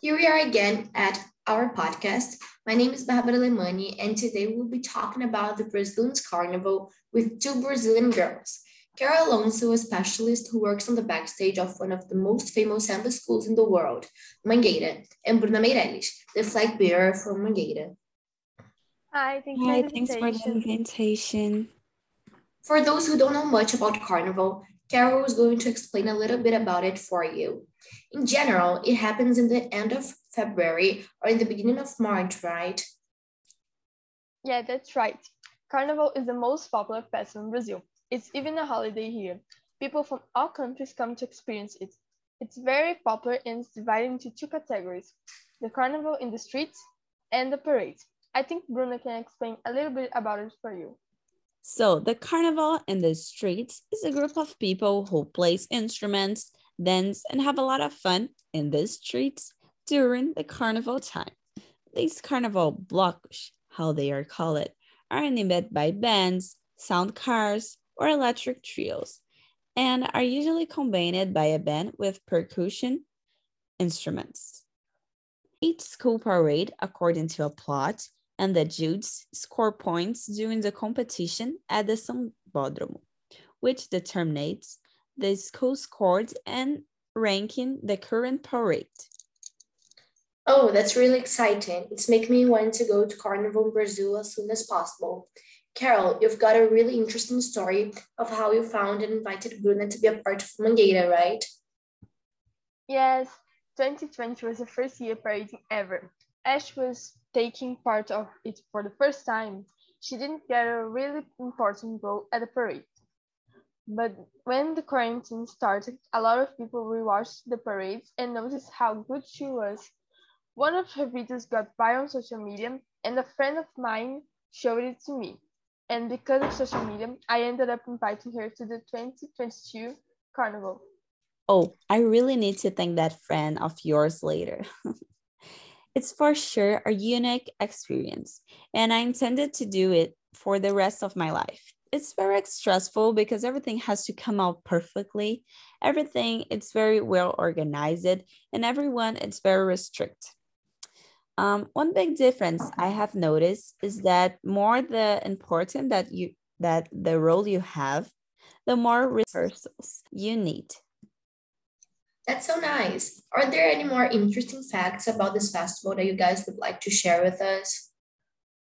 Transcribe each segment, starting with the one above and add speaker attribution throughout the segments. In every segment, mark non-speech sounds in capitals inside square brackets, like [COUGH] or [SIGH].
Speaker 1: Here we are again at our podcast. My name is Barbara Lemani, and today we'll be talking about the Brazilian's Carnival with two Brazilian girls. Carol Alonso, a specialist who works on the backstage of one of the most famous samba schools in the world, Mangueira, and Bruna Meirelles, the flag bearer from Mangueira.
Speaker 2: Hi, thank
Speaker 3: Hi, thanks for the invitation.
Speaker 1: For those who don't know much about Carnival, Carol is going to explain a little bit about it for you. In general, it happens in the end of February or in the beginning of March, right?
Speaker 2: Yeah, that's right. Carnival is the most popular festival in Brazil. It's even a holiday here. People from all countries come to experience it. It's very popular and it's divided into two categories, the carnival in the streets and the parade. I think Bruna can explain a little bit about it for you.
Speaker 3: So the carnival in the streets is a group of people who plays instruments, dance, and have a lot of fun in the streets during the carnival time. These carnival blocks, how they are called, are animated by bands, sound cars, or electric trios, and are usually combined by a band with percussion instruments. Each school parade, according to a plot, and the judges score points during the competition at the Sambódromo, which determines the school scores and ranking the current parade.
Speaker 1: Oh, that's really exciting. It's making me want to go to Carnival in Brazil as soon as possible. Carol, you've got a really interesting story of how you found and invited Bruna to be a part of Mangueira, right?
Speaker 2: Yes, 2020 was the first year parading ever. Ash was taking part of it for the first time. She didn't get a really important role at the parade. But when the quarantine started, a lot of people rewatched the parades and noticed how good she was. One of her videos got viral on social media, and a friend of mine showed it to me. And because of social media, I ended up inviting her to the 2022 carnival.
Speaker 3: Oh, I really need to thank that friend of yours later. [LAUGHS] it's for sure a unique experience, and I intended to do it for the rest of my life. It's very stressful because everything has to come out perfectly. Everything it's very well organized, and everyone it's very restrict. Um, one big difference I have noticed is that more the important that you that the role you have, the more rehearsals you need.
Speaker 1: That's so nice. Are there any more interesting facts about this festival that you guys would like to share with us?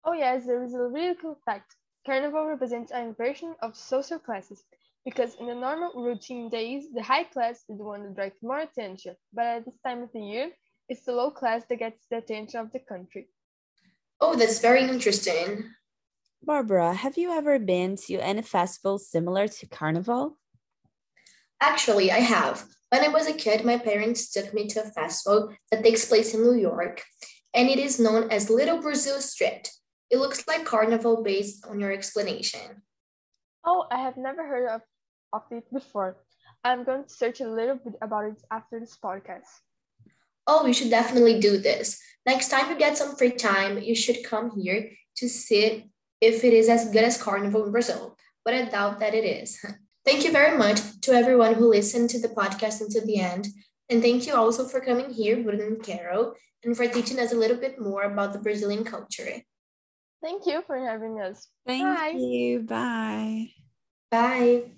Speaker 2: Oh yes, there is a really cool fact. Carnival represents an inversion of social classes because in the normal routine days, the high class is the one that directs more attention. But at this time of the year, it's the low class that gets the attention of the country.
Speaker 1: Oh, that's very interesting.
Speaker 3: Barbara, have you ever been to any festival similar to Carnival?
Speaker 1: Actually, I have. When I was a kid, my parents took me to a festival that takes place in New York, and it is known as Little Brazil Street. It looks like Carnival based on your explanation.
Speaker 2: Oh, I have never heard of, of it before. I'm going to search a little bit about it after this podcast
Speaker 1: oh, you should definitely do this. Next time you get some free time, you should come here to see if it is as good as Carnival in Brazil, but I doubt that it is. [LAUGHS] Thank you very much to everyone who listened to the podcast until the end. And thank you also for coming here, Bruna and Carol, and for teaching us a little bit more about the Brazilian culture.
Speaker 2: Thank you for having us.
Speaker 3: Thank Bye. you. Bye.
Speaker 1: Bye.